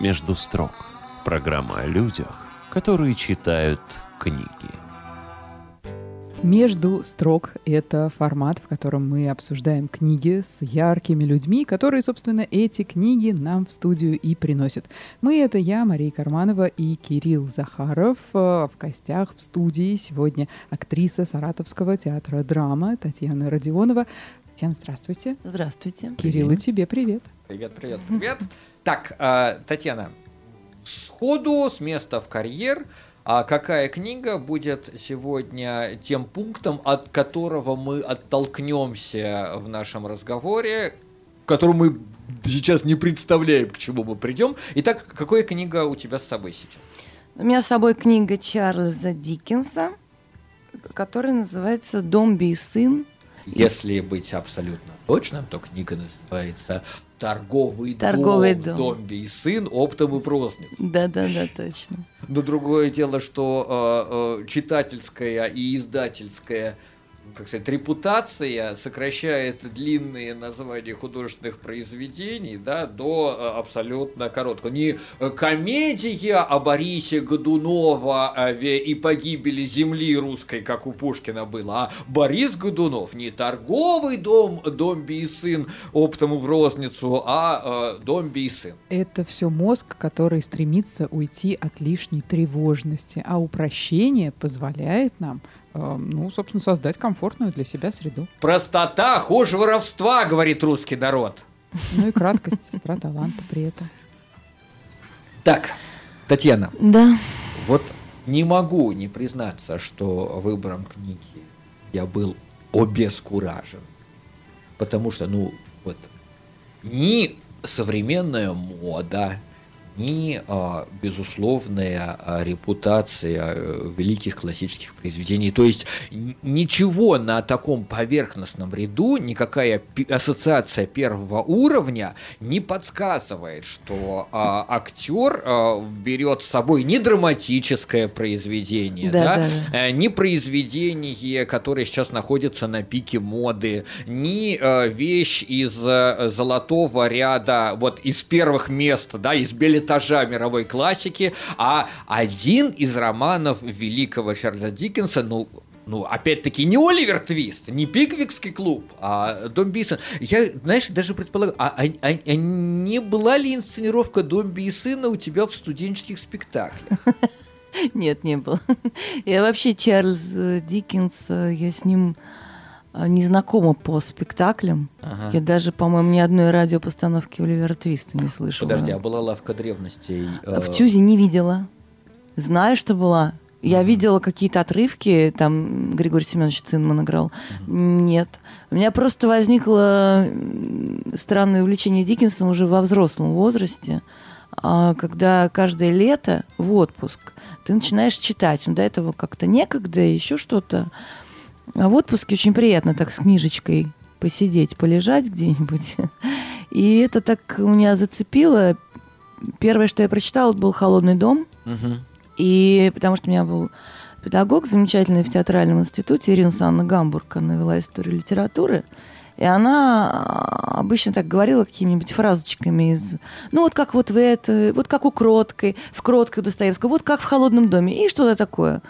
«Между строк» – программа о людях, которые читают книги. «Между строк» — это формат, в котором мы обсуждаем книги с яркими людьми, которые, собственно, эти книги нам в студию и приносят. Мы — это я, Мария Карманова и Кирилл Захаров. В гостях в студии сегодня актриса Саратовского театра драма Татьяна Родионова. Татьяна, здравствуйте. Здравствуйте. Кирилл, и тебе привет. Привет, привет, привет. Так, э, Татьяна, сходу с места в карьер. А какая книга будет сегодня тем пунктом, от которого мы оттолкнемся в нашем разговоре, к которому мы сейчас не представляем, к чему мы придем. Итак, какая книга у тебя с собой сейчас? У меня с собой книга Чарльза Диккенса, которая называется «Домби и сын». Если быть абсолютно точным, то книга называется торговый, торговый дом, дом. Домби и сын оптом и в рознице. Да, да, да, точно. Но другое дело, что э, э, читательская и издательская как сказать, репутация сокращает длинные названия художественных произведений да, до э, абсолютно короткого. Не комедия о Борисе Годунова и погибели земли русской, как у Пушкина было, а Борис Годунов не торговый дом Домби и сын оптом в розницу, а э, Домби и сын. Это все мозг, который стремится уйти от лишней тревожности, а упрощение позволяет нам ну, собственно, создать комфортную для себя среду. Простота хуже воровства, говорит русский народ. Ну и краткость, сестра таланта при этом. Так, Татьяна. Да. Вот не могу не признаться, что выбором книги я был обескуражен. Потому что, ну, вот, ни современная мода, ни а, безусловная а, репутация э, великих классических произведений. То есть ничего на таком поверхностном ряду, никакая ассоциация первого уровня не подсказывает, что а, актер а, берет с собой не драматическое произведение, да, да, да. Э, не произведение, которое сейчас находится на пике моды, не а, вещь из а, золотого ряда, вот из первых мест, да, из билет этажа мировой классики, а один из романов великого Чарльза Диккенса, ну, ну, опять-таки, не Оливер Твист, не Пиквикский клуб, а Дом Бисон. Я, знаешь, даже предполагаю, а, а, а, а не была ли инсценировка Дом и сына у тебя в студенческих спектаклях? Нет, не было. Я вообще Чарльз Диккенс, я с ним не знакома по спектаклям. Ага. Я даже, по-моему, ни одной радиопостановки Оливера Твиста не слышала. Подожди, а была лавка древностей? Э, в Тюзе не видела. Знаю, что была. Я uh видела какие-то отрывки, там Григорий Семенович Цинман играл. uh Нет. У меня просто возникло странное увлечение Диккенсом уже во взрослом возрасте, а, когда каждое лето в отпуск ты начинаешь читать. Ну, до этого как-то некогда, еще что-то. А в отпуске очень приятно так с книжечкой посидеть, полежать где-нибудь. И это так у меня зацепило. Первое, что я прочитала, был «Холодный дом». Угу. И потому что у меня был педагог замечательный в театральном институте, Ирина Санна Гамбург, она вела историю литературы. И она а, обычно так говорила какими-нибудь фразочками из... Ну, вот как вот в это, вот как у Кроткой, в Кроткой Достоевского, вот как в «Холодном доме», и что-то такое.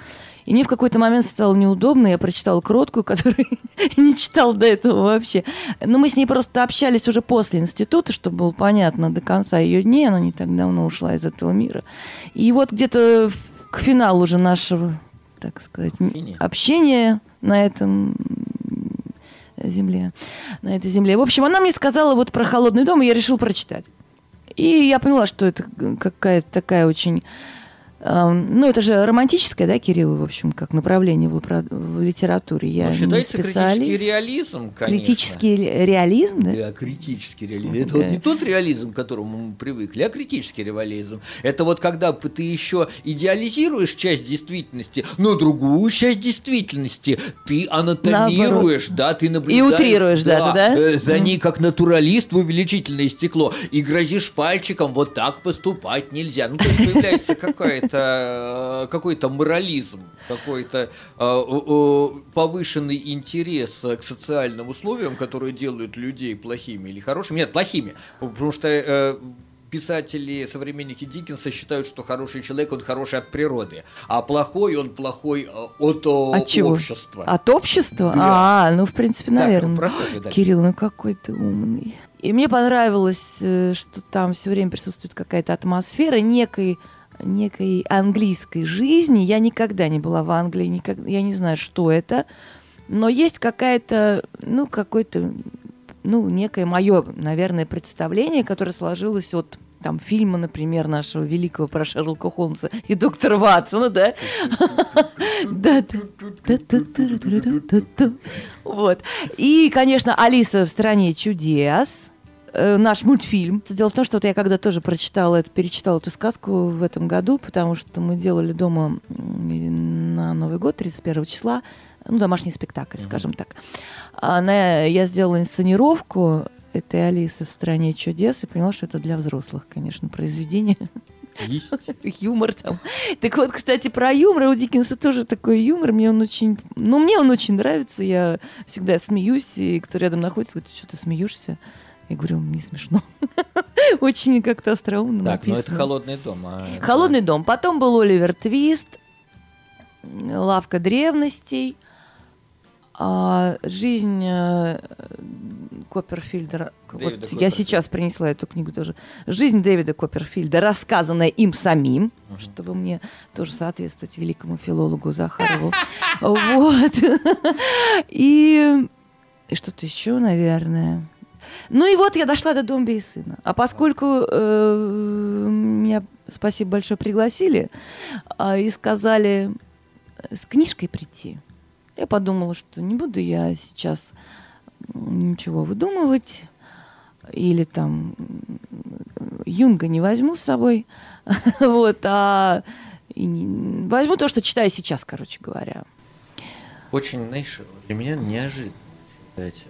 И мне в какой-то момент стало неудобно, я прочитала кроткую, которую не читал до этого вообще. Но мы с ней просто общались уже после института, чтобы было понятно до конца ее дней, она не так давно ушла из этого мира. И вот где-то к финалу уже нашего, так сказать, общения на этом земле, на этой земле. В общем, она мне сказала вот про холодный дом, и я решил прочитать. И я поняла, что это какая-то такая очень ну, это же романтическое, да, Кирилл, в общем, как направление в, в литературе. Я ну, считается критический реализм, конечно. Критический реализм, да? Да, критический реализм. Это да. вот не тот реализм, к которому мы привыкли, а критический реализм. Это вот когда ты еще идеализируешь часть действительности, но другую часть действительности ты анатомируешь, Наоборот. да, ты наблюдаешь. И утрируешь да, даже, да? Э, за ней как натуралист в увеличительное стекло. И грозишь пальчиком, вот так поступать нельзя. Ну, то есть появляется какая-то какой-то э, какой-то морализм, какой-то э, повышенный интерес к социальным условиям, которые делают людей плохими или хорошими. Нет, плохими, потому что э, писатели, современники Диккенса считают, что хороший человек, он хороший от природы, а плохой, он плохой от, От чего? общества. От общества? Да. А, ну, в принципе, Так, наверное. дальше. Кирилл, ну какой ты умный. И мне понравилось, что там все время присутствует какая-то атмосфера некой некой английской жизни. Я никогда не была в Англии, никак- я не знаю, что это, но есть какая-то, ну, какой-то, ну, некое мое, наверное, представление, которое сложилось от там фильма, например, нашего великого про Шерлока Холмса и доктора Ватсона, да? Вот. И, конечно, Алиса в стране чудес. Э, Наш мультфильм. Дело в том, что вот я когда тоже прочитала, это, перечитала эту сказку в этом году, потому что мы делали дома на Новый год, 31 числа, ну, домашний спектакль, скажем так. Она, я сделала инсценировку этой Алисы в стране чудес и поняла, что это для взрослых, конечно, произведение. Есть. юмор там. Так вот, кстати, про юмор. У Диккенса тоже такой юмор. Мне он очень... Ну, мне он очень нравится. Я всегда смеюсь, и кто рядом находится, говорит, что ты смеешься? Я говорю, не смешно. Очень как-то остроумно Так, ну это написано. холодный дом. а это- Холодный дом. Потом был Оливер Твист, лавка древностей, а, жизнь э, Копперфильда. Вот Дэвида я Копперфильда. сейчас принесла эту книгу тоже. Жизнь Дэвида Копперфильда, рассказанная им самим, Мгм. чтобы мне тоже соответствовать великому филологу Захарову. Вот. И что-то еще, наверное. Ну и вот я дошла до Домби и сына. А поскольку э, меня, спасибо большое, пригласили а, и сказали э, с книжкой прийти, я подумала, что не буду я сейчас ничего выдумывать или там Юнга не возьму с собой, вот, а не- возьму то, что читаю сейчас, короче говоря. Очень, знаешь, для меня неожиданно читать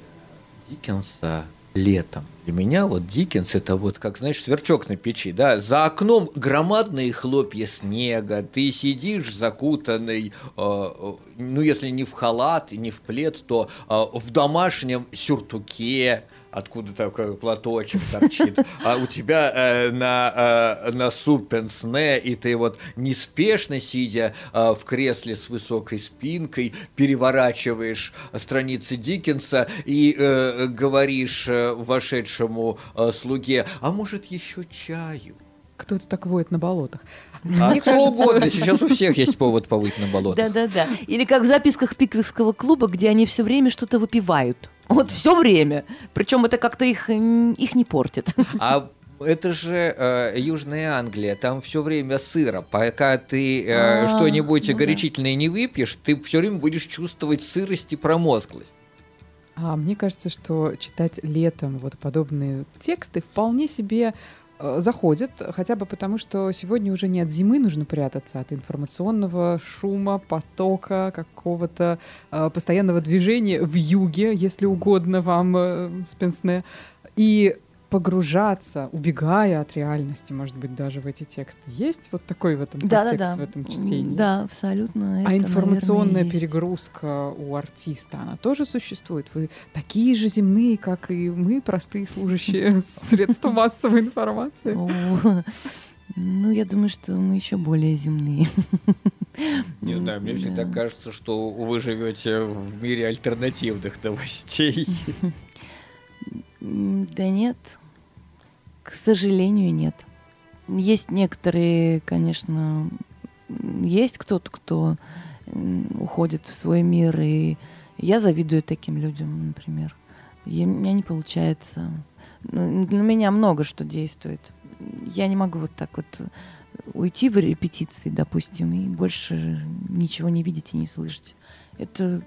Диккенса летом. Для меня вот Диккенс это вот как, знаешь, сверчок на печи, да, за окном громадные хлопья снега, ты сидишь закутанный, э, э, ну, если не в халат не в плед, то э, в домашнем сюртуке, откуда такой платочек торчит, а у тебя э, на э, носу пенсне, и ты вот неспешно, сидя э, в кресле с высокой спинкой, переворачиваешь страницы Диккенса и э, говоришь э, вошедшему э, слуге, а может еще чаю? Кто это так воет на болотах? А Мне кто кажется- угодно, сейчас у всех есть повод повыть на болотах. Да-да-да. Или как в записках Пиквикского клуба, где они все время что-то выпивают. Вот все время. Причем это как-то их, их не портит. А это же э, Южная Англия, там все время сыро. Пока ты э, А, что-нибудь ну да. горячительное не выпьешь, ты все время будешь чувствовать сырость и промозглость. А мне кажется, что читать летом вот подобные тексты вполне себе заходят, хотя бы потому, что сегодня уже не от зимы нужно прятаться, а от информационного шума, потока, какого-то э, постоянного движения в юге, если угодно вам, э, Спенсне, и погружаться, убегая от реальности, может быть, даже в эти тексты. Есть вот такой в этом подтекст, Да-да-да. в этом чтении? Да, абсолютно. А это, информационная наверное, есть. перегрузка у артиста, она тоже существует? Вы такие же земные, как и мы, простые служащие средств массовой информации? Ну, я думаю, что мы еще более земные. Не знаю, мне всегда Да. кажется, что вы живете в мире альтернативных новостей. Да нет, к сожалению, нет. Есть некоторые, конечно, есть кто-то, кто уходит в свой мир, и я завидую таким людям, например. И у меня не получается. Ну, Для меня много что действует. Я не могу вот так вот уйти в репетиции, допустим, и больше ничего не видеть и не слышать. Это,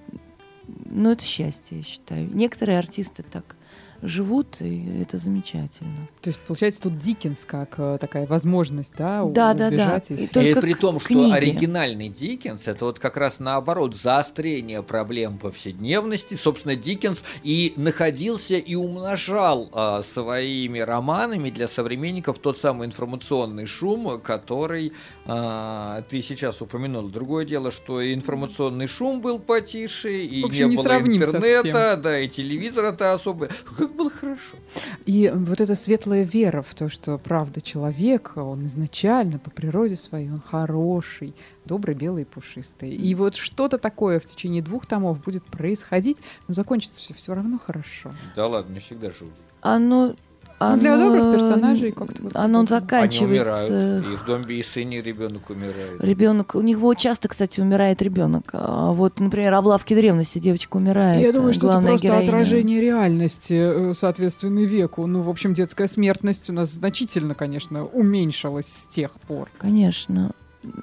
ну, это счастье, я считаю. Некоторые артисты так живут, и это замечательно. То есть, получается, тут Диккенс как э, такая возможность, да, Да, да, да. убежать И из... Только и при том, что книги. оригинальный Диккенс это вот как раз наоборот заострение проблем повседневности. Собственно, Диккенс и находился и умножал а, своими романами для современников тот самый информационный шум, который а, ты сейчас упомянул. Другое дело, что и информационный шум был потише, и общем, не не было интернета, да, и телевизора-то особо. Как было хорошо. И вот эта светлая вера в то, что правда человек, он изначально по природе своей, он хороший, добрый, белый и пушистый. И вот что-то такое в течение двух томов будет происходить, но закончится все все равно хорошо. Да ладно, мне всегда жутко. Оно Ну, для оно- добрых персонажей как-то вот Оно. Они заканчивается. умирают. И в «Домби и сыне» ребенок умирает. Ребенок, у него часто, кстати, умирает ребенок. А Вот, например, а в лавке древности девочка умирает. Я думаю, что это просто героиня. отражение реальности, э, соответственной веку. Ну, в общем, детская смертность у нас значительно, конечно, уменьшилась с тех пор. Конечно.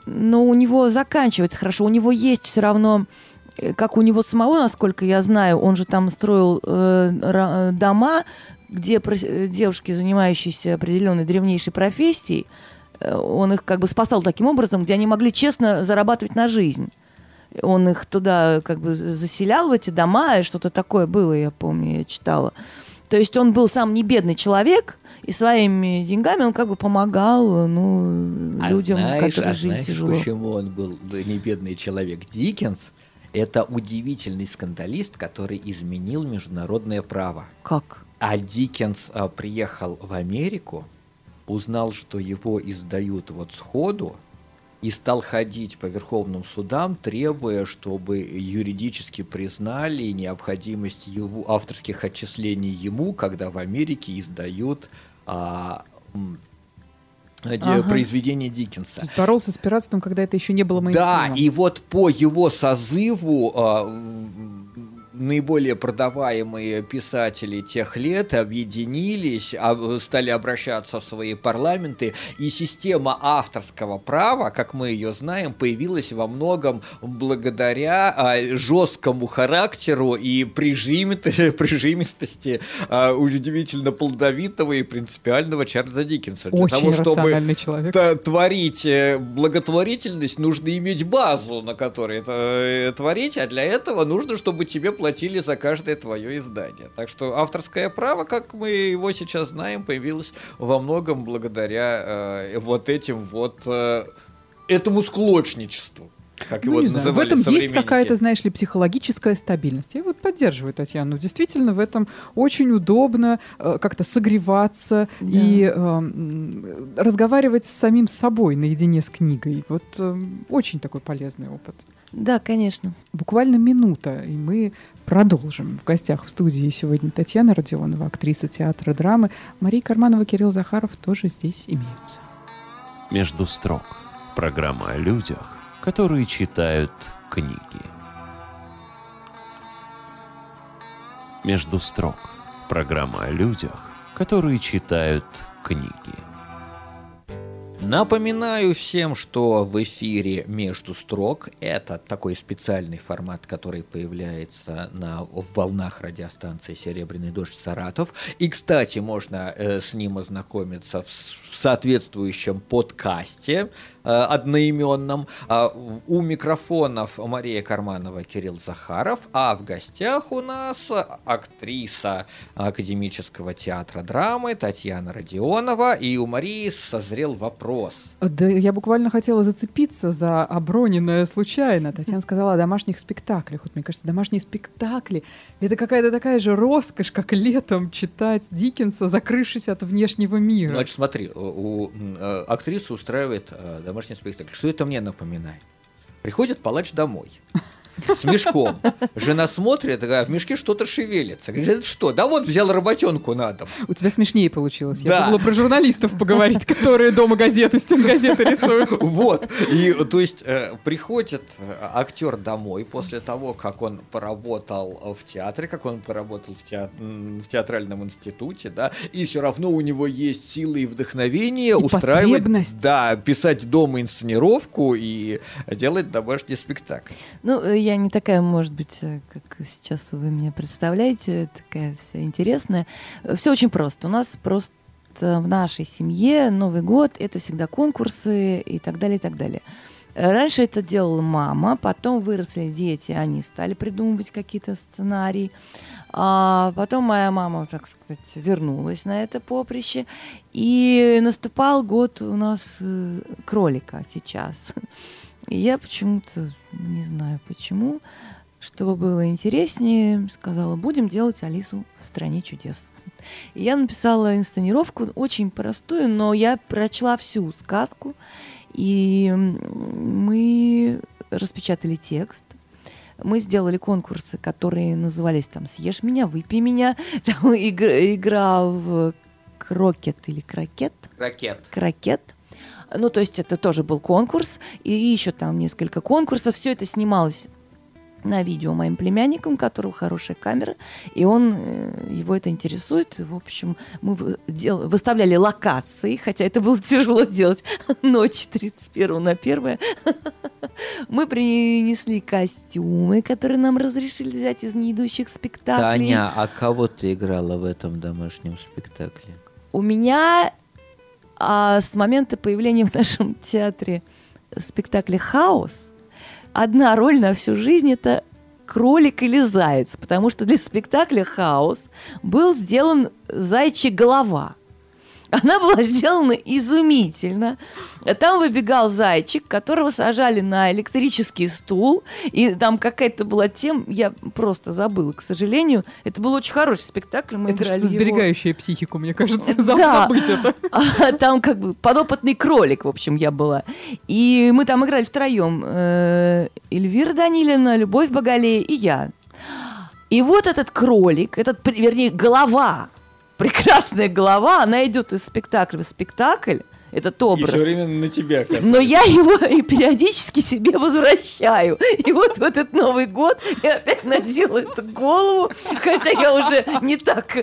Но у него заканчивается хорошо. У него есть все равно, э, как у него самого, насколько я знаю, он же там строил э, э, дома, где э, девушки, занимающиеся определенной древнейшей профессией, э, он их как бы спасал таким образом, где они могли честно зарабатывать на жизнь. Он их туда как бы заселял в эти дома, и что-то такое было, я помню, я читала. То есть он был сам не бедный человек, и своими деньгами он как бы помогал ну, А людям, знаешь, которые а жили знаешь, тяжело. почему он был не бедный человек? Диккенс – это удивительный скандалист, который изменил международное право. Как? А Диккенс а, приехал в Америку, узнал, что его издают вот сходу, и стал ходить по верховным судам, требуя, чтобы юридически признали необходимость его авторских отчислений ему, когда в Америке издают а, Ага. произведения Диккенса. То есть боролся с пиратством, когда это еще не было Да, мейнстримом. и вот по его созыву а, наиболее продаваемые писатели тех лет объединились, стали обращаться в свои парламенты, и система авторского права, как мы ее знаем, появилась во многом благодаря а, жесткому характеру и прижимистости а, удивительно плодовитого и принципиального Чарльза Диккенса. Для Очень того, чтобы человек. Творить э, благотворительность, нужно иметь базу, на которой это э, творить, а для этого нужно, чтобы тебе платили за каждое твое издание. Так что авторское право, как мы его сейчас знаем, появилось во многом благодаря э, вот этим вот э, этому склочничеству. Как Ну, его не знаю, в этом есть какая-то, знаешь ли, психологическая стабильность. Я вот поддерживаю Татьяну. Действительно, в этом очень удобно э, как-то согреваться Да. и э, разговаривать с самим собой наедине с книгой. Вот э, очень такой полезный опыт. Да, конечно. Буквально минута, и мы продолжим. В гостях в студии сегодня Татьяна Родионова, актриса театра драмы. Мария Карманова, Кирилл Захаров тоже здесь имеются. Между строк. Программа о людях, которые читают книги. Между строк. Программа о людях, которые читают книги. Напоминаю всем, что в эфире «Между строк» это такой специальный формат, который появляется на волнах радиостанции «Серебряный дождь» Саратов. И, кстати, можно э, с ним ознакомиться в, в соответствующем подкасте э, одноименном. В- у микрофонов Мария Карманова, Кирилл Захаров, а в гостях у нас актриса Академического театра драмы Татьяна Родионова. И у Марии созрел вопрос. Да, я буквально хотела зацепиться за оброненное случайно. Татьяна сказала о домашних спектаклях. Вот мне кажется, домашние спектакли — это какая-то такая же роскошь, как летом читать Диккенса, закрывшись от внешнего мира. Значит, смотри, у, э, актриса устраивает э, домашний спектакль. Что это мне напоминает? Приходит палач домой с мешком. Жена смотрит, а в мешке что-то шевелится. Говорит, это что? Да вот взял работенку на дом. У тебя смешнее получилось. Я Да. думала про журналистов поговорить, которые дома газеты, стенгазеты рисуют. Вот. И, то есть, э, приходит э, актер домой после того, как он поработал в театре, как он поработал в, теа- м, в театральном институте, да, и все равно у него есть силы и вдохновение устраивать, потребность. да, писать дома инсценировку и делать домашний спектакль. Ну, э, я не такая, может быть, э, как сейчас вы меня представляете, такая вся интересная. Все очень просто. У нас просто в нашей семье Новый год — это всегда конкурсы и так далее, и так далее. Раньше это делала мама, потом выросли дети, они стали придумывать какие-то сценарии. А потом моя мама, так сказать, вернулась на это поприще. И наступал год у нас э, кролика сейчас. И я почему-то, не знаю почему, чтобы было интереснее, сказала, будем делать Алису в стране чудес. И я написала инсценировку, очень простую, но я прочла всю сказку, и мы распечатали текст, мы сделали конкурсы, которые назывались там «Съешь меня, выпей меня», там игра, игра в крокет или крокет. Ракет. Крокет. Ну, то есть это тоже был конкурс, и еще там несколько конкурсов. Все это снималось на видео моим племянником, у которого хорошая камера, и он, э, его это интересует. В общем, мы дел- выставляли локации, хотя это было тяжело делать ночь 31 на 1. Мы принесли костюмы, которые нам разрешили взять из неидущих спектаклей. Таня, а кого ты играла в этом домашнем спектакле? У меня а, с момента появления в нашем театре спектакля «Хаос» одна роль на всю жизнь – это кролик или заяц, потому что для спектакля «Хаос» был сделан зайчья голова. Она была сделана изумительно. Там выбегал зайчик, которого сажали на электрический стул, и там какая-то была тема, я просто забыла, к сожалению. Это был очень хороший спектакль, мы Это что-то его. сберегающее психику, мне кажется, Да. забыть это. А там как бы подопытный кролик, в общем, я была. И мы там играли втроем. Э, Эльвира Данилина, Любовь Боголей и я. И вот этот кролик, этот, вернее, голова, прекрасная голова, она идет из спектакля в спектакль, этот образ. на тебя Но я его и периодически себе возвращаю. И вот в этот Новый год я опять надела эту голову, хотя я уже не так,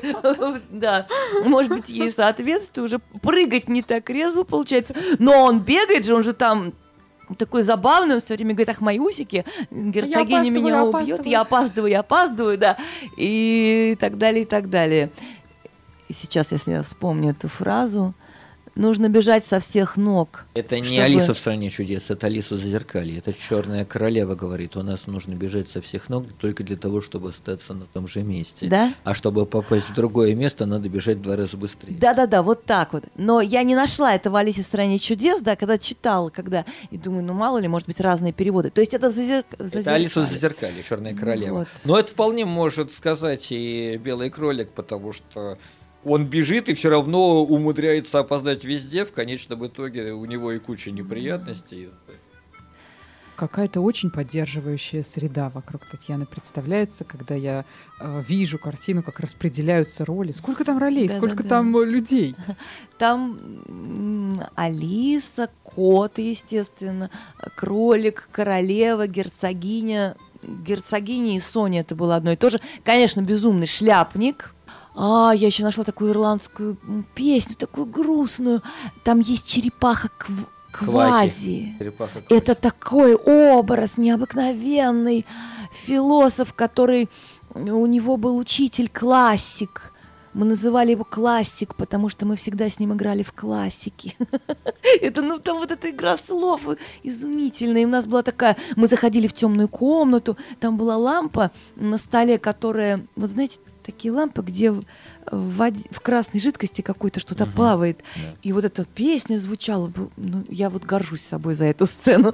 да, может быть, ей соответствую, уже прыгать не так резво получается. Но он бегает же, он же там такой забавный, он все время говорит, ах, мои усики, герцогиня меня убьет, опаздываю». я опаздываю, я опаздываю, да, и так далее, и так далее. И сейчас, если я вспомню эту фразу, нужно бежать со всех ног. Это не Чтобы- Алиса в стране чудес, это Алиса в зазеркалье. Это черная королева говорит, у нас нужно бежать со всех ног только для того, чтобы остаться на том же месте. Да? А чтобы попасть в другое место, надо бежать в два раза быстрее. Да-да-да, вот так вот. Но я не нашла это в «Алисе в стране чудес», да, когда читала, когда... И думаю, ну мало ли, может быть, разные переводы. То есть это в зазер... Это Алиса в зазеркалье, черная королева. Вот. Но это вполне может сказать и белый кролик, потому что он бежит и все равно умудряется опоздать везде. В конечном итоге у него и куча неприятностей. Какая-то очень поддерживающая среда вокруг Татьяны представляется, когда я э, вижу картину, как распределяются роли. Сколько там ролей, Да-да-да. сколько там э, людей. Там Алиса, кот, естественно, кролик, королева, герцогиня. Герцогиня и Соня это было одно и то же. Конечно, безумный шляпник. А, я еще нашла такую ирландскую песню, такую грустную. Там есть черепаха кв- квази. Черепаха Это такой образ необыкновенный. Философ, который... У него был учитель классик. Мы называли его классик, потому что мы всегда с ним играли в классики. Это, ну, там вот эта игра слов изумительная. И у нас была такая... Мы заходили в темную комнату, там была лампа на столе, которая... Вот знаете, такие лампы, где в, воде- в красной жидкости какой-то что-то Мгм. плавает. Да. И вот эта песня звучала. Ну, я вот горжусь собой за эту сцену.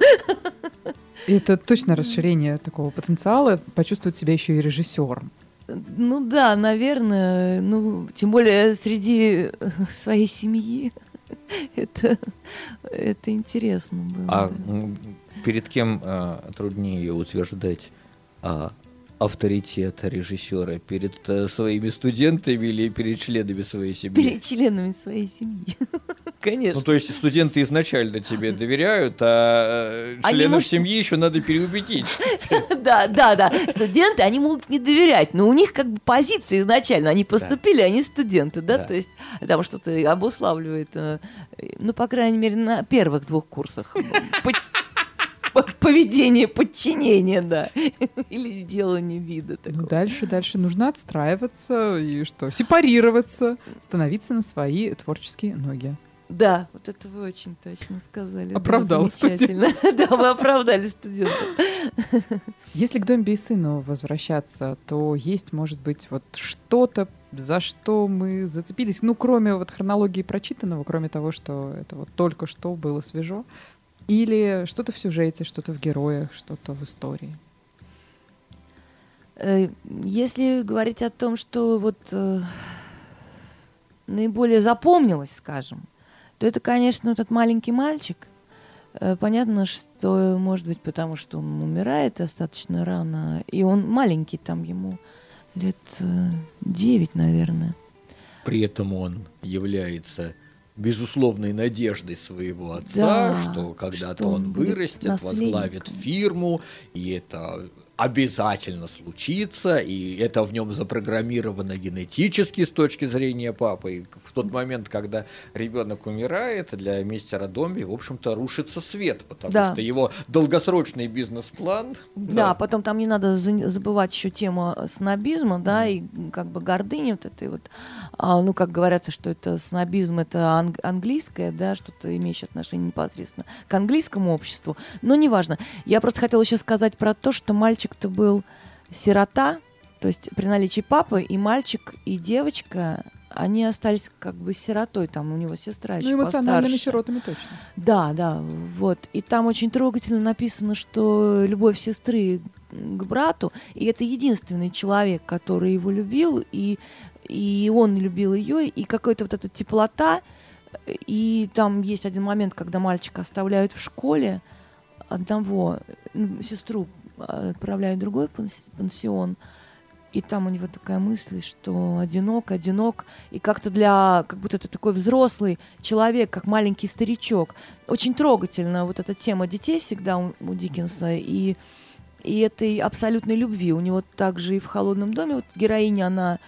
Это точно расширение такого потенциала, почувствовать себя еще и режиссером. Ну да, наверное. Ну, тем более среди э, своей семьи. Это, это интересно было. А перед кем а, труднее утверждать а, авторитет режиссера? Перед а, своими студентами или перед членами своей семьи? Перед членами своей семьи. Конечно. Ну, то есть студенты изначально тебе доверяют, а э, Они, членов может, семьи еще надо переубедить. Да, да, да. Студенты, они могут не доверять, но у них как бы позиция изначально. Они поступили, они студенты, да, Да. то есть там что-то обуславливает, э, ну, по крайней мере, на первых двух курсах. Поведение, подчинение, да. Или делание вида Ну, такого. дальше, дальше нужно отстраиваться и что? Сепарироваться, становиться на свои творческие ноги. Да, вот это вы очень точно сказали. да, Оправдала замечательно. Да, вы оправдали студента. Если к Домби и сыну возвращаться, то есть, может быть, вот что-то, за что мы зацепились, ну, кроме вот хронологии прочитанного, кроме того, что это вот только что было свежо, или что-то в сюжете, что-то в героях, что-то в истории. Э, Если говорить о том, что вот э, наиболее запомнилось, скажем, то это, конечно, этот маленький мальчик. Э, понятно, что, может быть, потому что он умирает достаточно рано, и он маленький, там ему лет э, 9, наверное. При этом он является безусловной надеждой своего отца, Да, что когда-то он вырастет, возглавит фирму, и это обязательно случится, и это в нем запрограммировано генетически с точки зрения папы. И в тот момент, когда ребенок умирает, для мистера Домби, в общем-то, рушится свет, потому Да. что его долгосрочный бизнес-план... Да, потом там не надо за- забывать еще тему снобизма, да, и м, как бы гордыни вот этой вот. А, ну, как говорят, что это снобизм, это анг- английское, да, что-то имеющее отношение непосредственно к английскому обществу. Но неважно. Я просто хотела еще сказать про то, что мальчик-то был сирота, то есть при наличии папы и мальчик, и девочка, они остались как бы сиротой, там у него сестра еще Ну, эмоциональными постарше. сиротами точно. Да, да, вот. И там очень трогательно написано, что любовь сестры к брату, и это единственный человек, который его любил, и, и он любил ее, и какая-то вот эта теплота. И там есть один момент, когда мальчика оставляют в школе, одного, ну, сестру отправляют в другой панс- пансион, и там у него такая мысль, что одинок, одинок, и как-то для, как будто это такой взрослый человек, как маленький старичок. Очень трогательна вот эта тема детей всегда у, у Диккенса, и, и этой абсолютной любви. У него также и в «Холодном доме» вот героиня, она,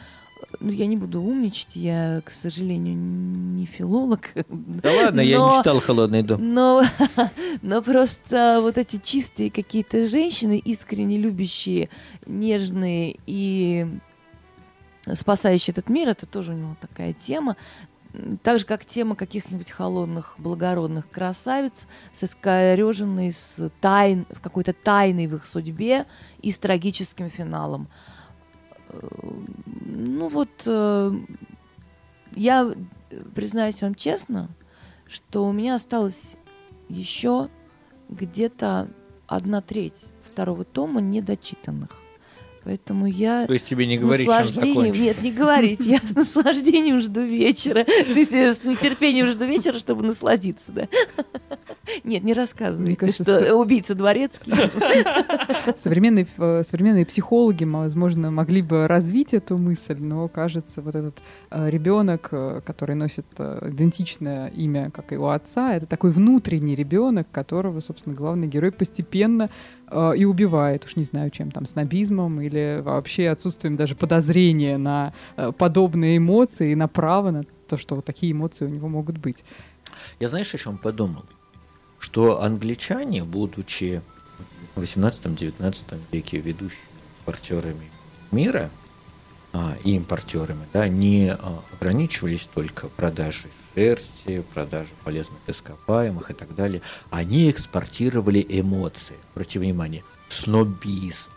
ну, я не буду умничать, я, к сожалению, не филолог. Да ладно, я не Но- читал «Холодный дом». но, но просто вот эти чистые какие-то женщины, искренне любящие, нежные и спасающие этот мир, это тоже у него такая тема. Так же, как тема каких-нибудь холодных, благородных красавиц с искореженной, с тайн, в какой-то тайной в их судьбе и с трагическим финалом. Ну вот, э, я признаюсь вам честно, что у меня осталось еще где-то одна треть второго тома недочитанных. Поэтому я То есть тебе не с говорить, чем наслаждением... закончится. Нет, не говорить. Я с наслаждением жду вечера. С нетерпением жду вечера, чтобы насладиться, да. Нет, не рассказывайте, кажется, что с- убийца дворецкий. Современные, э, современные психологи, возможно, могли бы развить эту мысль, но, кажется, вот этот ребенок, который носит э, идентичное имя, как и у отца, это такой внутренний ребенок, которого, собственно, главный герой постепенно э, и убивает. Уж не знаю, чем там, снобизмом или вообще отсутствием даже подозрения на э, подобные эмоции и на право на то, что вот такие эмоции у него могут быть. Я знаешь, о чем подумал? Что англичане, будучи в 18-19 веке ведущими экспортерами мира и импортерами, да, не а, ограничивались только продажей шерсти, продажей полезных ископаемых и так далее. Они экспортировали эмоции. Обрати внимание, снобизм,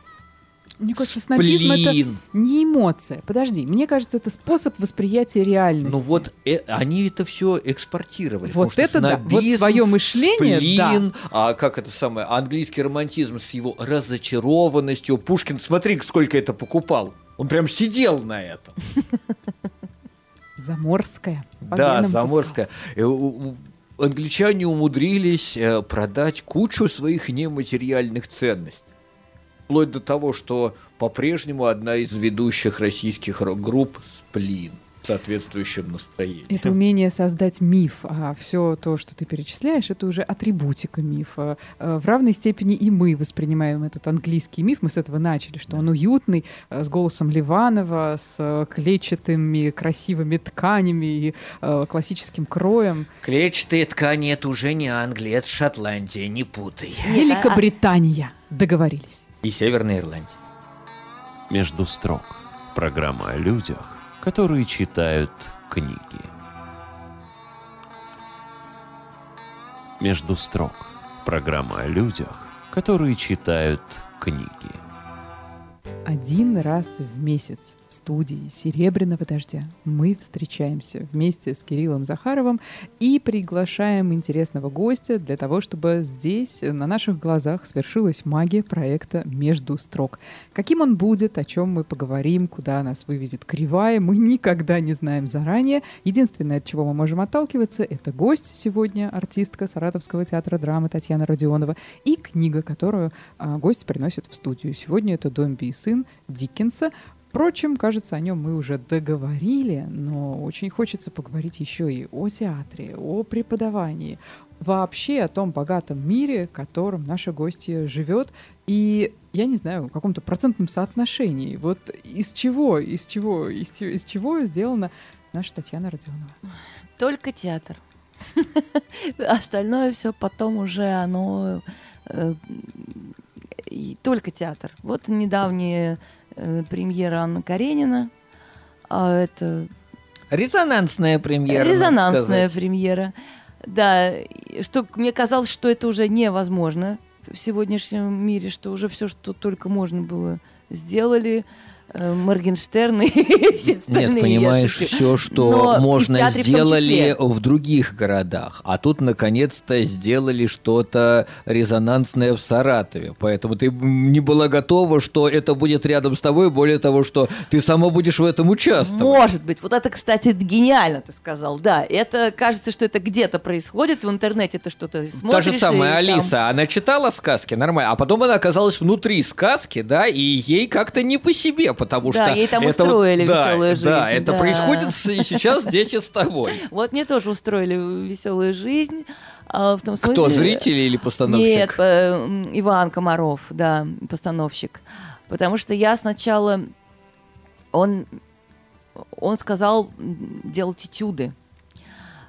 Мне кажется, снобизм — это не эмоция. Подожди, мне кажется, это способ восприятия реальности. Ну вот э, они это все экспортировали. Вот это да. Вот снобизм, свое мышление, да. сплин, а как это самое, английский романтизм с его разочарованностью. Пушкин, смотри, сколько это покупал. Он прям сидел на этом. Заморская. Да, заморская. Англичане умудрились э, продать кучу своих нематериальных ценностей. Вплоть до того, что по-прежнему одна из ведущих российских рок-групп «Сплин» соответствующем настроении. Это умение создать миф, а все то, что ты перечисляешь, это уже атрибутика мифа. Э, В равной степени и мы воспринимаем этот английский миф. Мы с этого начали, что он уютный, э, с голосом Ливанова, с э, клетчатыми красивыми тканями и классическим кроем. Клетчатые ткани это уже не Англия, это Шотландия, не путай. Нет, а- Великобритания. Договорились. И Северная Ирландия. Между строк. Программа о людях, которые читают книги. Между строк. Программа о людях, которые читают книги. Один раз в месяц в студии «Серебряного дождя» мы встречаемся вместе с Кириллом Захаровым и приглашаем интересного гостя для того, чтобы здесь на наших глазах свершилась магия проекта «Между строк». Каким он будет, о чем мы поговорим, куда нас выведет кривая, мы никогда не знаем заранее. Единственное, от чего мы можем отталкиваться, это гость сегодня, артистка Саратовского театра драмы Татьяна Родионова, и книга, которую а, гость приносит в студию. Сегодня это «Домби и сын» Диккенса. Впрочем, кажется, о нем мы уже договорили, но очень хочется поговорить еще и о театре, о преподавании, вообще о том богатом мире, в котором наша гостья живет, и, я не знаю, в каком-то процентном соотношении. Вот из чего, из чего, из, из чего сделана наша Татьяна Родионова? Только театр. Остальное все потом уже оно э, только театр. Вот недавняя э, премьера Анна Каренина. А это... Резонансная премьера. Резонансная премьера. Да, что мне казалось, что это уже невозможно в сегодняшнем мире, что уже все, что только можно было, сделали. Э, Моргенштерн и все остальные. Нет, понимаешь, все, что Но можно, сделали в, в других городах. А тут, наконец-то, сделали что-то резонансное в Саратове. Поэтому ты не была готова, что это будет рядом с тобой. Более того, что ты сама будешь в этом участвовать. Может быть. Вот это, кстати, гениально ты сказал. Да, это кажется, что это где-то происходит. В интернете ты что-то смотришь. Та же самая Алиса. Там... Она читала сказки, нормально. А потом она оказалась внутри сказки, да, и ей как-то не по себе потому да, что... ей там это, устроили да, веселую жизнь. Да, это да. происходит и сейчас здесь и с тобой. Вот мне тоже устроили веселую жизнь. А, в том смысле... Кто, зрители или постановщик? Нет, э, Иван Комаров, да, постановщик. Потому что я сначала... Он, он сказал делать этюды.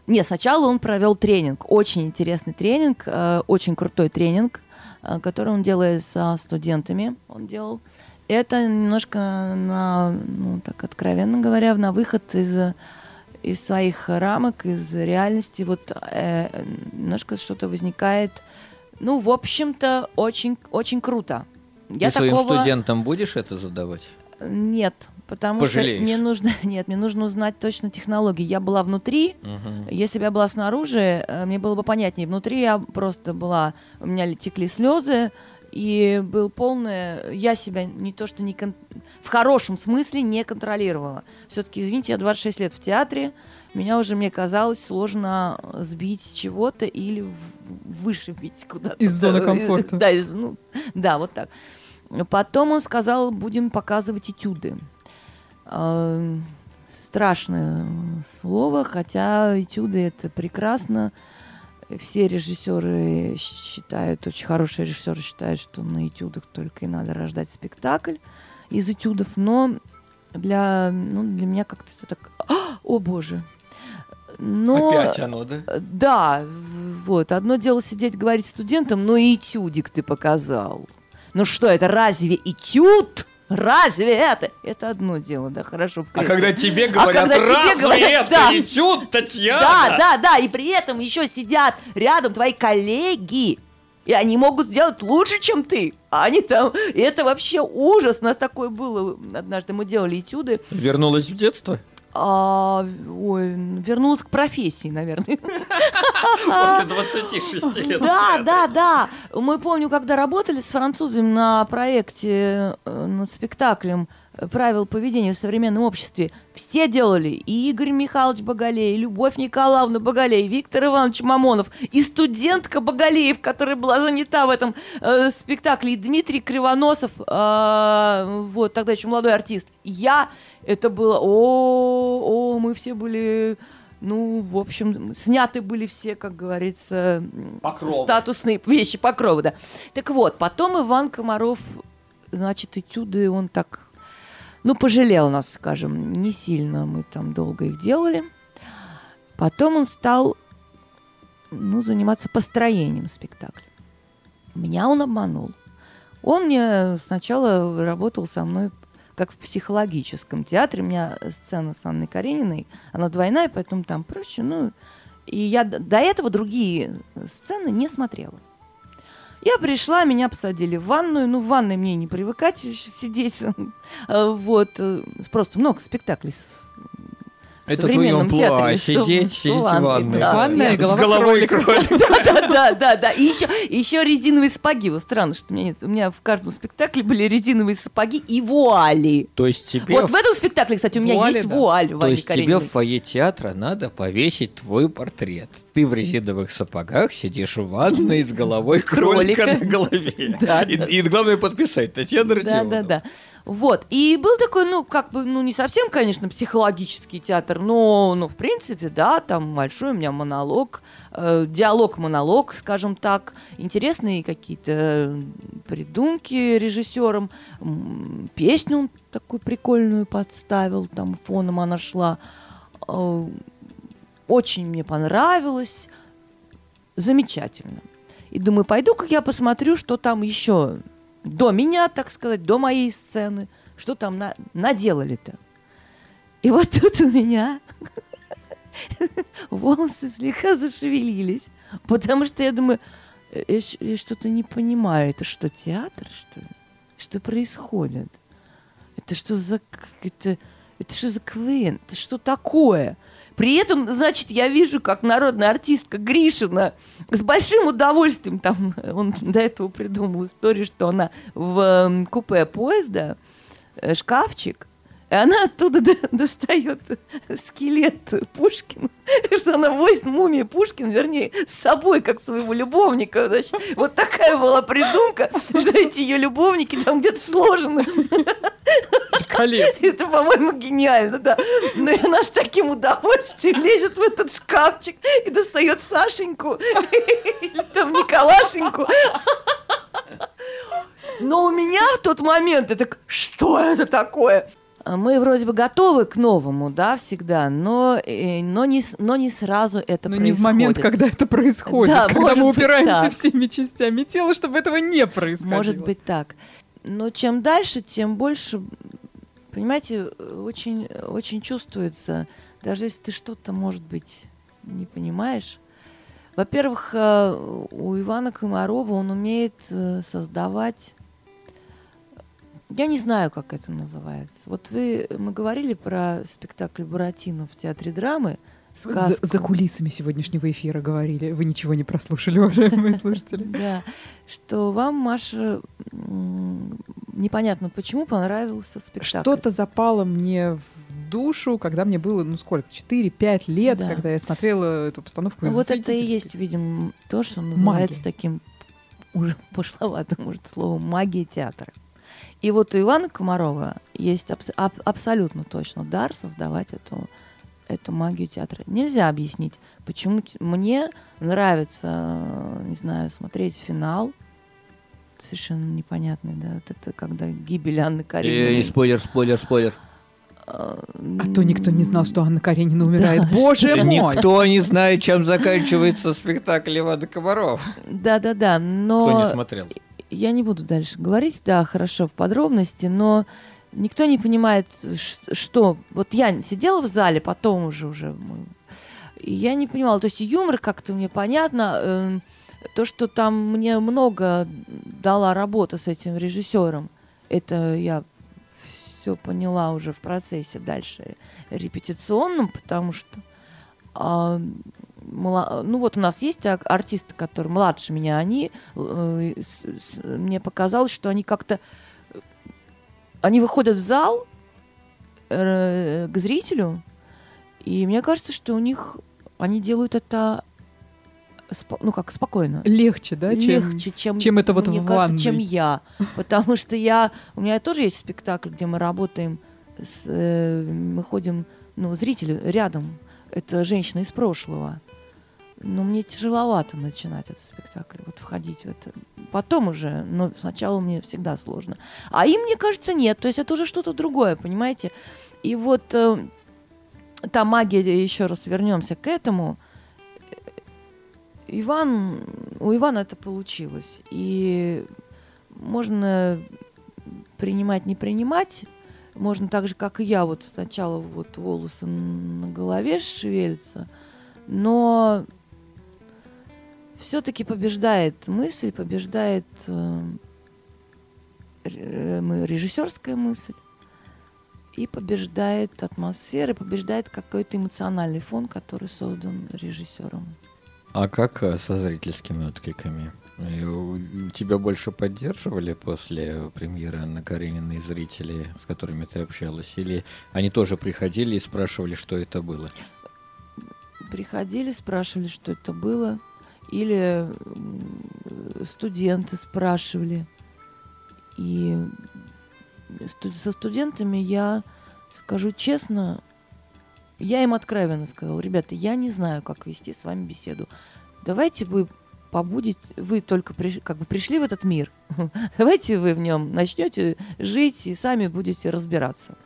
Нет, сначала он провел тренинг, очень интересный тренинг, э, очень крутой тренинг, э, который он делает со студентами. Он делал это немножко на, ну, так откровенно говоря, на выход из из своих рамок, из реальности, вот э, немножко что-то возникает. Ну, в общем-то, очень, очень круто. Я Ты такого... своим студентам будешь это задавать? Нет, потому Пожалеешь. что мне нужно, нет, мне нужно узнать точно технологии. Я была внутри, угу. если бы я была снаружи, э, мне было бы понятнее. Внутри я просто была, у меня текли слезы, и был полное... Я себя не то что не... Кон... В хорошем смысле не контролировала. Все-таки, извините, я 26 лет в театре, меня уже, мне казалось, сложно сбить с чего-то или вышибить куда-то. Из зоны комфорта. Да, из, ну, да, вот так. Потом он сказал, будем показывать этюды. А, страшное слово, хотя этюды это прекрасно все режиссеры считают, очень хорошие режиссеры считают, что на этюдах только и надо рождать спектакль из этюдов, но для, ну, для меня как-то так, «А, о боже. Но, Опять оно, да? Да, вот. Одно дело сидеть говорить студентам, но и этюдик ты показал. Ну что, это разве этюд? Разве это? Это одно дело, да, хорошо. А когда тебе а говорят, а когда разве тебе говорят, это да, этюд, Татьяна? Да, да, да, и при этом еще сидят рядом твои коллеги, и они могут сделать лучше, чем ты. А они там... И это вообще ужас. У нас такое было. Однажды мы делали этюды. Вернулась в детство? А, ой, вернулась к профессии, наверное. После 26 лет. Да, да, да. Мы помню, когда работали с французами на проекте э, над спектаклем правил поведения в современном обществе. Все делали. И Игорь Михайлович Боголей, и Любовь Николаевна Боголей, и Виктор Иванович Мамонов, и студентка Боголеев, которая была занята в этом э, спектакле, и Дмитрий Кривоносов, э, вот, тогда еще молодой артист. Я, это было, о, о, мы все были... Ну, в общем, сняты были все, как говорится, покровы. статусные вещи, покровы, да. Так вот, потом Иван Комаров, значит, этюды он так ну, пожалел нас, скажем, не сильно мы там долго их делали. Потом он стал ну, заниматься построением спектакля. Меня он обманул. Он мне сначала работал со мной как в психологическом театре. У меня сцена с Анной Карениной, она двойная, поэтому там проще. Ну, и я до этого другие сцены не смотрела. Я пришла, меня посадили в ванную. Ну, в ванной мне не привыкать сидеть. Э, Вот. э, Просто много спектаклей Это твой амплуа, сидеть, сидеть в ванной, да. Ванная, голова С головой кролика. кролика. да, да, да, да. И еще, еще резиновые сапоги. Вот странно, что у меня нет. У меня в каждом спектакле были резиновые сапоги и вуали. То есть тебе Вот в- этом спектакле, кстати, у меня Вуали, есть да. вуаль. То есть тебе Карениной. в фойе театра надо повесить твой портрет. Ты в резиновых сапогах сидишь в ванной с головой кролика, Кролика. на голове. Да, и, да. и главное подписать Татьяна Да, Родионова. Вот. И был такой, ну, как бы, ну, не совсем, конечно, психологический театр, но, ну, в принципе, да, там большой у меня монолог, э, диалог-монолог, скажем так, интересные какие-то э, придумки режиссером, песню он такую прикольную подставил, там фоном она шла. Э, Очень мне понравилось, замечательно. И думаю, пойду-ка я посмотрю, что там еще до меня, так сказать, до моей сцены, что там на- наделали-то. И вот тут у меня волосы слегка зашевелились, потому что я думаю, «Э, я, что-то не понимаю, это что, театр, что ли? Что происходит? Это что за... Это, это что за КВН? Это что такое? При этом, значит, я вижу, как народная артистка Гришина с большим удовольствием, там, он до этого придумал историю, что она в эм, купе поезда, э, шкафчик, и она оттуда до- достает скелет Пушкина, что она возит мумию Пушкина, вернее, с собой, как своего любовника. Значит, вот такая была придумка, что эти ее любовники там где-то сложены. Великолепно. Это, по-моему, гениально, да. Но и она с таким удовольствием лезет в этот шкафчик и достает Сашеньку или там Николашеньку. Но у меня в тот момент это что это такое? Мы вроде бы готовы к новому, да, всегда, но, э, но, не, но не сразу это Но не в происходит. момент, когда это происходит, Да, когда мы упираемся всеми частями тела, чтобы этого не происходило. Может быть так. Но чем дальше, тем больше, понимаете, очень, очень чувствуется, даже если ты что-то, может быть, не понимаешь. Во-первых, э, у Ивана Комарова он умеет э, создавать я не знаю, как это называется. Вот вы, мы говорили про спектакль Буратино в театре драмы. За, сказку. за кулисами сегодняшнего эфира говорили. Вы ничего не прослушали, уважаемые слушатели. Да, что вам, Маша, непонятно почему понравился спектакль. Что-то запало мне в душу, когда мне было, ну сколько, 4-5 лет, Да. когда я смотрела эту постановку Ну, вот это и есть, видимо, то, что называется Магия. таким уже пошловатым, может, словом, магия театра. И вот у Ивана Комарова есть абс- аб- абсолютно точно дар создавать эту, эту магию театра. Нельзя объяснить, почему т- мне нравится, э, не знаю, смотреть финал. Совершенно непонятный, да. Вот это когда гибель Анны Э, Карениной. спойлер, спойлер, спойлер. А А то никто не знал, что Анна Каренина умирает. Да, Боже мой! Никто не знает, чем заканчивается спектакль Ивана Комаров. Да-да-да, но... Кто не смотрел. Я не буду дальше говорить, да, хорошо, в подробности, но никто не понимает, что... Вот я сидела в зале, потом уже, уже и я не понимала, то есть юмор как-то мне понятно, эм, то, что там мне много дала работа с этим режиссером, это я все поняла уже в процессе дальше репетиционном, потому что ну вот у нас есть артисты, которые младше меня, они э, мне показалось, что они как-то они выходят в зал э, к зрителю, и мне кажется, что у них они делают это ну как спокойно. Легче, да, чем... Легче, чем, чем это вот мне в кажется, чем ванной. я. Потому что я... У меня тоже есть спектакль, где мы работаем, с, э, мы ходим, ну, зрители рядом. Это женщина из прошлого. Но мне тяжеловато начинать этот спектакль, вот входить в это. Потом уже, но сначала мне всегда сложно. А им, мне кажется, нет. То есть это уже что-то другое, понимаете? И вот э, та магия, еще раз вернемся к этому, Иван, у Ивана это получилось. И можно принимать, не принимать. Можно так же, как и я, вот сначала вот волосы на голове шевелятся, но все-таки побеждает мысль, побеждает э, режиссерская мысль и побеждает атмосфера, и побеждает какой-то эмоциональный фон, который создан режиссером. А как э, со зрительскими откликами? Тебя больше поддерживали после премьеры Анны Карениной зрители, с которыми ты общалась? Или они тоже приходили и спрашивали, что это было? Приходили, спрашивали, что это было. Или студенты спрашивали. И со студентами я скажу честно, я им откровенно сказала, ребята, я не знаю, как вести с вами беседу. Давайте вы побудете, вы только приш, как бы пришли в этот мир, давайте вы в нем начнете жить и сами будете разбираться.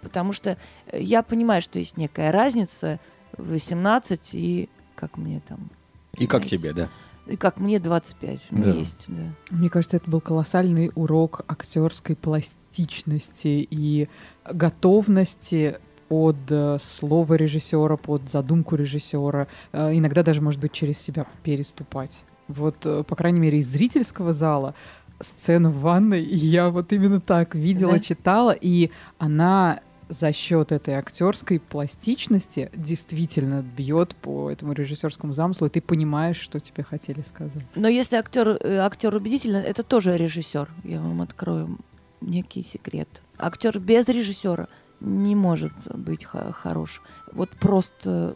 Потому что я понимаю, что есть некая разница 18 и как мне там. И как тебе, да? И как мне 25. Ну, да. есть, да. Мне кажется, это был колоссальный урок актерской пластичности и готовности под э, слово режиссера, под задумку режиссера, э, иногда даже, может быть, через себя переступать. Вот, э, по крайней мере, из зрительского зала сцену в ванной я вот именно так видела, да? читала, и она за счет этой актерской пластичности действительно бьет по этому режиссерскому замыслу, и ты понимаешь, что тебе хотели сказать. Но если актер, э, актер убедительный, это тоже режиссер. Я вам открою некий секрет. Актер без режиссера не может быть хорош. Вот просто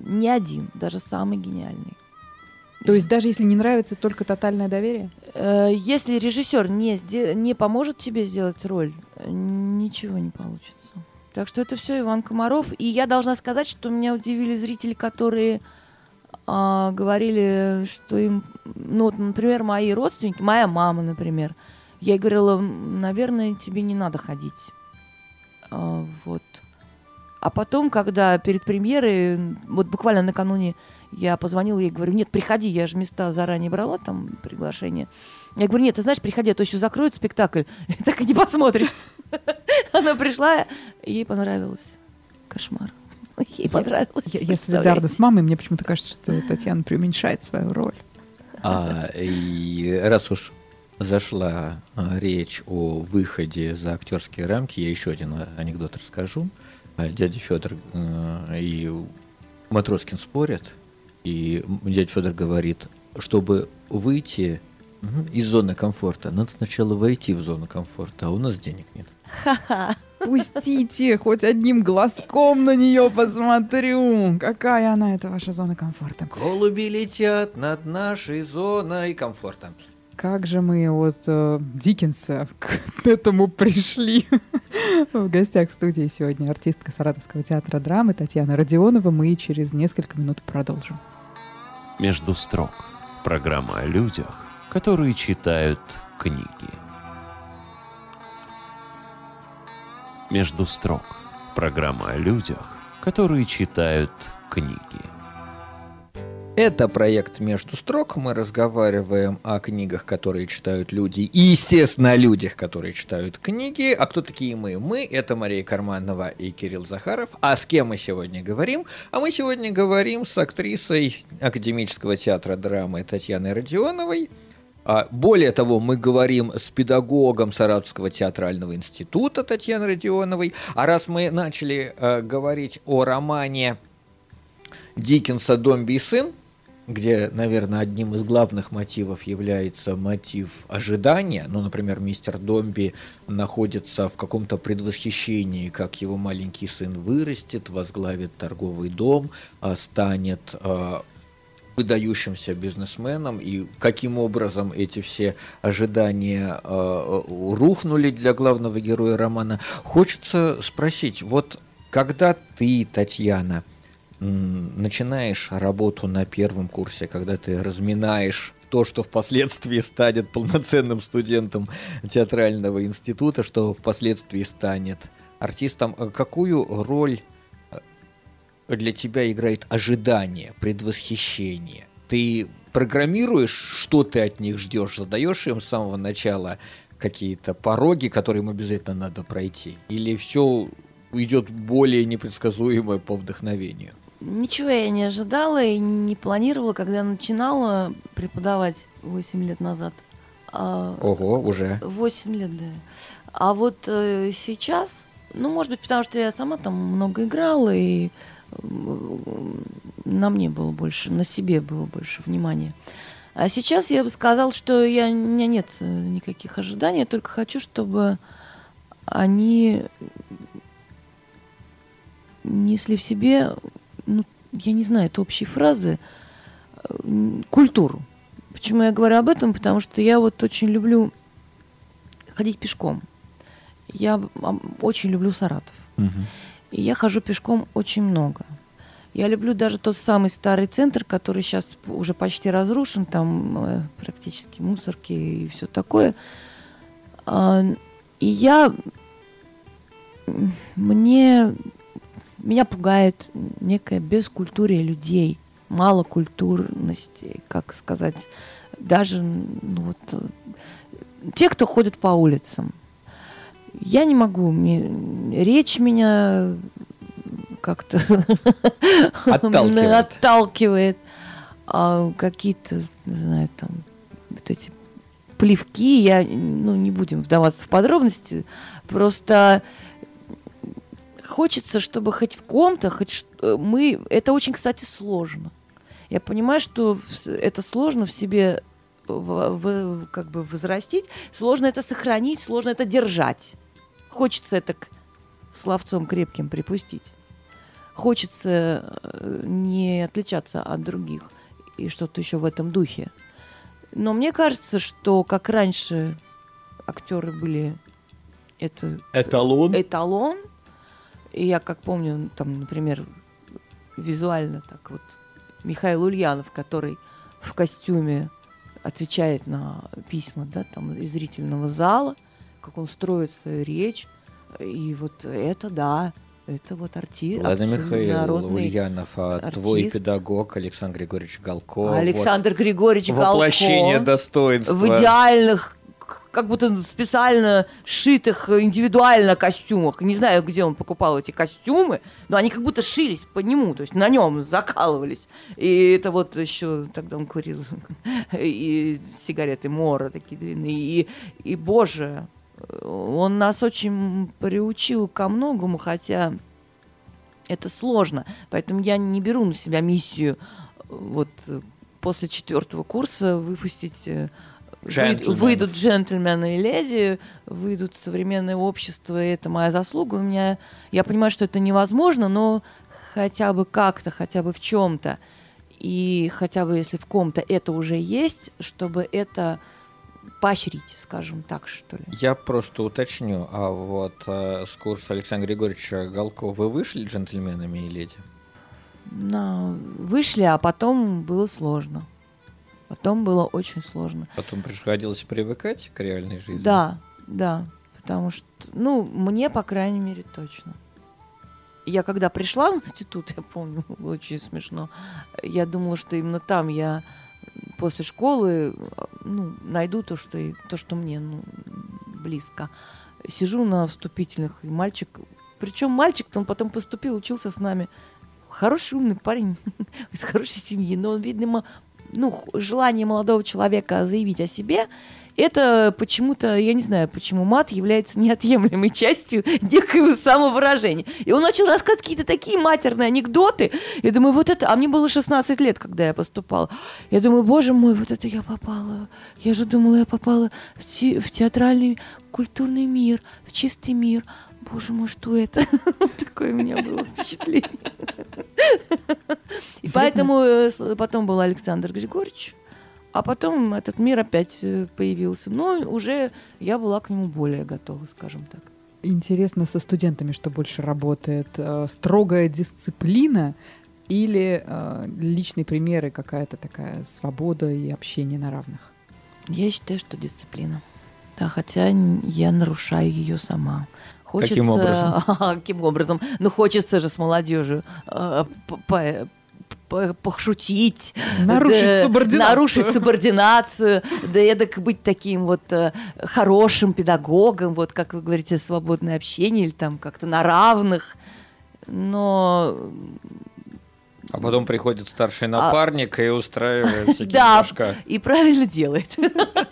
ни один, даже самый гениальный. То есть даже если не нравится только тотальное доверие? Э, если режиссер не, не поможет тебе сделать роль, ничего не получится. Так что это все Иван Комаров. И я должна сказать, что меня удивили зрители, которые а, говорили, что им, ну вот, например, мои родственники, моя мама, например, я говорила, наверное, тебе не надо ходить. А, вот. А потом, когда перед премьерой, вот буквально накануне я позвонила ей, говорю, нет, приходи, я же места заранее брала, там, приглашение. Я говорю, нет, ты знаешь, приходи, а то еще закроют спектакль, и так и не посмотришь. Она пришла, ей понравилось. Кошмар. Ей понравилось. Я, я солидарна с мамой, мне почему-то кажется, что Татьяна преуменьшает свою роль. А, и раз уж зашла а, речь о выходе за актерские рамки, я еще один анекдот расскажу. А, дядя Федор э, и Матроскин спорят, и дядя Федор говорит, чтобы выйти из зоны комфорта, надо сначала войти в зону комфорта, а у нас денег нет. Пустите, хоть одним глазком на нее посмотрю. Какая она, эта ваша зона комфорта? Голуби летят над нашей зоной комфорта. Как же мы от э, Диккенса к этому пришли? В гостях в студии сегодня артистка Саратовского театра драмы Татьяна Родионова. Мы через несколько минут продолжим. Между строк. Программа о людях, которые читают книги. Между строк. Программа о людях, которые читают книги. Это проект «Между строк». Мы разговариваем о книгах, которые читают люди, и, естественно, о людях, которые читают книги. А кто такие мы? Мы – это Мария Карманова и Кирилл Захаров. А с кем мы сегодня говорим? А мы сегодня говорим с актрисой Академического театра драмы Татьяной Родионовой – а, более того, мы говорим с педагогом Саратовского театрального института Татьяной Родионовой. А раз мы начали э, говорить о романе Диккенса «Домби и сын», где, наверное, одним из главных мотивов является мотив ожидания. Ну, например, мистер Домби находится в каком-то предвосхищении, как его маленький сын вырастет, возглавит торговый дом, а станет а, выдающимся бизнесменом и каким образом эти все ожидания э, рухнули для главного героя романа. Хочется спросить, вот когда ты, Татьяна, начинаешь работу на первом курсе, когда ты разминаешь то, что впоследствии станет полноценным студентом театрального института, что впоследствии станет артистом, какую роль для тебя играет ожидание, предвосхищение. Ты программируешь, что ты от них ждешь, задаешь им с самого начала какие-то пороги, которые им обязательно надо пройти? Или все идет более непредсказуемое по вдохновению? Ничего я не ожидала и не планировала, когда начинала преподавать 8 лет назад. А, Ого, уже. 8 лет, да. А вот э, сейчас, ну, может быть, потому что я сама там много играла, и на мне было больше, на себе было больше внимания. А сейчас я бы сказала, что я, у меня нет э, никаких ожиданий, я только хочу, чтобы они несли в себе, ну, я не знаю, это общие фразы, э, культуру. Почему я говорю об этом? Потому что я вот очень люблю ходить пешком. Я очень люблю Саратов. И я хожу пешком очень много. Я люблю даже тот самый старый центр, который сейчас уже почти разрушен, там э, практически мусорки и все такое. А, и я мне меня пугает некая бескультурие людей, малокультурность, как сказать, даже ну, вот, те, кто ходит по улицам. Я не могу, мне, речь меня как-то Отталкивает. отталкивает. А какие-то, не знаю, там, вот эти плевки, я, ну, не будем вдаваться в подробности, просто хочется, чтобы хоть в ком-то, хоть э, мы... Это очень, кстати, сложно. Я понимаю, что это сложно в себе в- в- как бы возрастить, сложно это сохранить, сложно это держать. Хочется это к- словцом крепким припустить. Хочется э, не отличаться от других и что-то еще в этом духе. Но мне кажется, что как раньше актеры были это Эталон. эталон. И я как помню, там, например, визуально так вот Михаил Ульянов, который в костюме отвечает на письма, да, там из зрительного зала, как он строит свою речь. И вот это, да, это вот арти... Ладно, Михаил Ульянов, а твой артист. педагог Александр Григорьевич Галко. Александр Григорьевич вот, Галко. воплощение достоинства. в идеальных, как будто специально сшитых э, индивидуально костюмах. Не знаю, где он покупал эти костюмы, но они как будто шились по нему, то есть на нем закалывались. И это вот еще тогда он курил и сигареты Мора такие длинные. И, и боже, он нас очень приучил ко многому, хотя это сложно. Поэтому я не беру на себя миссию э, вот э, после четвертого курса выпустить э, Джентльменов. выйдут джентльмены и леди, выйдут современное общество, и это моя заслуга. У меня, я понимаю, что это невозможно, но хотя бы как-то, хотя бы в чем-то, и хотя бы если в ком-то это уже есть, чтобы это поощрить, скажем так, что ли. Я просто уточню, а вот э, с курса Александра Григорьевича Галко вы вышли джентльменами и леди? Но вышли, а потом было сложно. Потом было очень сложно. Потом приходилось привыкать к реальной жизни? Да, да. Потому что, ну, мне, по крайней мере, точно. Я когда пришла в институт, я помню, было очень смешно, я думала, что именно там я после школы ну, найду то, что, и- то, что мне ну, близко. Сижу на вступительных, и мальчик, причем мальчик-то он потом поступил, учился с нами. Хороший, умный парень из хорошей семьи, но он, видимо, ну, желание молодого человека заявить о себе, это почему-то, я не знаю, почему мат является неотъемлемой частью некоего самовыражения. И он начал рассказывать какие-то такие матерные анекдоты. Я думаю, вот это... А мне было 16 лет, когда я поступала. Я думаю, боже мой, вот это я попала. Я же думала, я попала в, те- в театральный культурный мир, в чистый мир. Боже мой, что это? Такое у меня было впечатление. И поэтому э, потом был Александр Григорьевич, а потом этот мир опять э, появился. Но уже я была к нему более готова, скажем так. Интересно со студентами, что больше работает. Э, Строгая дисциплина или э, личные примеры, какая-то такая свобода и общение на равных? Я считаю, что дисциплина. Да, хотя я нарушаю ее сама. Хочется, Каким образом? Каким образом? Ну, хочется же с молодежью э, пошутить. Нарушить да, субординацию. Нарушить субординацию, да эдак быть таким вот э, хорошим педагогом, вот как вы говорите, свободное общение или там как-то на равных. Но А потом приходит старший напарник и устраивает всякие Да, и правильно делает.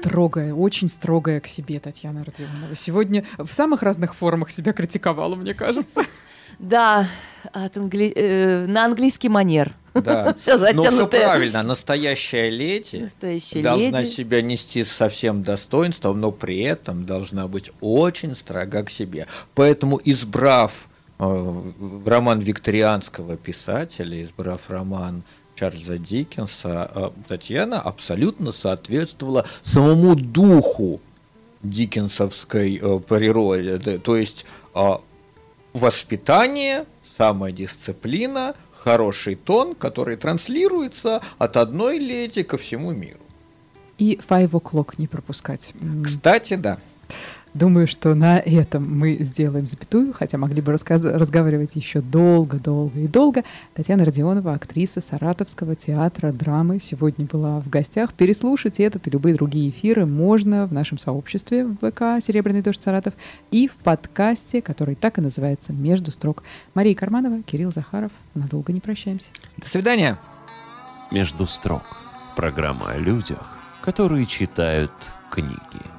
Строгая, очень строгая к себе Татьяна Родионова. Сегодня в самых разных формах себя критиковала, мне кажется. Да, от англи- э, на английский манер. Да. Но все затянутое. правильно, настоящая леди Настоящая должна леди. себя нести со всем достоинством, но при этом должна быть очень строга к себе. Поэтому, избрав э, роман викторианского писателя, избрав роман Чарльза Диккенса, э, Татьяна абсолютно соответствовала самому духу диккенсовской э, природе. То есть э, воспитание, самодисциплина, хороший тон, который транслируется от одной леди ко всему миру. И five o'clock не пропускать. Кстати, да. Думаю, что на этом мы сделаем запятую, хотя могли бы разговаривать еще долго, долго и долго. Татьяна Родионова, актриса Саратовского театра драмы, сегодня была в гостях. Переслушать этот и любые другие эфиры можно в нашем сообществе в ВК «Серебряный дождь Саратов» и в подкасте, который так и называется «Между строк». Мария Карманова, Кирилл Захаров. Надолго не прощаемся. До свидания. Между строк. Программа о людях, которые читают книги.